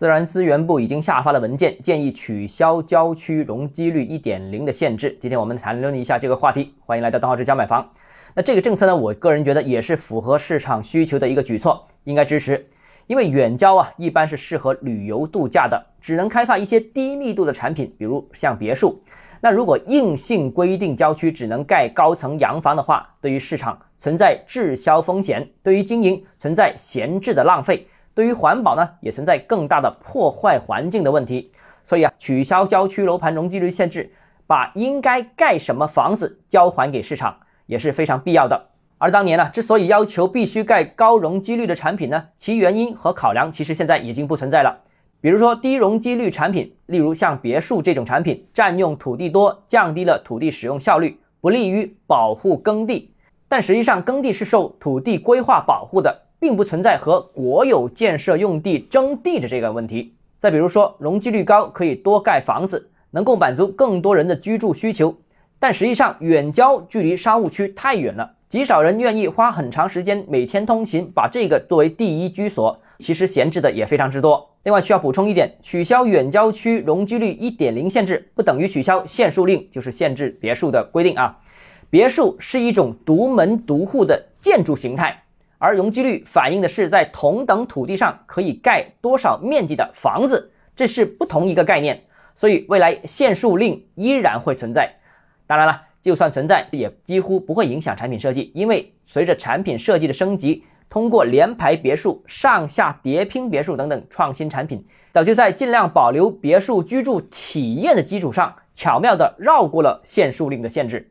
自然资源部已经下发了文件，建议取消郊区容积率一点零的限制。今天我们谈论一下这个话题，欢迎来到邓浩之家买房。那这个政策呢，我个人觉得也是符合市场需求的一个举措，应该支持。因为远郊啊，一般是适合旅游度假的，只能开发一些低密度的产品，比如像别墅。那如果硬性规定郊区只能盖高层洋房的话，对于市场存在滞销风险，对于经营存在闲置的浪费。对于环保呢，也存在更大的破坏环境的问题。所以啊，取消郊区楼盘容积率限制，把应该盖什么房子交还给市场，也是非常必要的。而当年呢，之所以要求必须盖高容积率的产品呢，其原因和考量其实现在已经不存在了。比如说低容积率产品，例如像别墅这种产品，占用土地多，降低了土地使用效率，不利于保护耕地。但实际上，耕地是受土地规划保护的。并不存在和国有建设用地争地的这个问题。再比如说，容积率高可以多盖房子，能够满足更多人的居住需求。但实际上，远郊距离商务区太远了，极少人愿意花很长时间每天通勤，把这个作为第一居所。其实闲置的也非常之多。另外需要补充一点，取消远郊区容积率一点零限制，不等于取消限数令，就是限制别墅的规定啊。别墅是一种独门独户的建筑形态。而容积率反映的是在同等土地上可以盖多少面积的房子，这是不同一个概念。所以未来限数令依然会存在。当然了，就算存在，也几乎不会影响产品设计，因为随着产品设计的升级，通过联排别墅、上下叠拼别墅等等创新产品，早就在尽量保留别墅居住体验的基础上，巧妙地绕过了限数令的限制。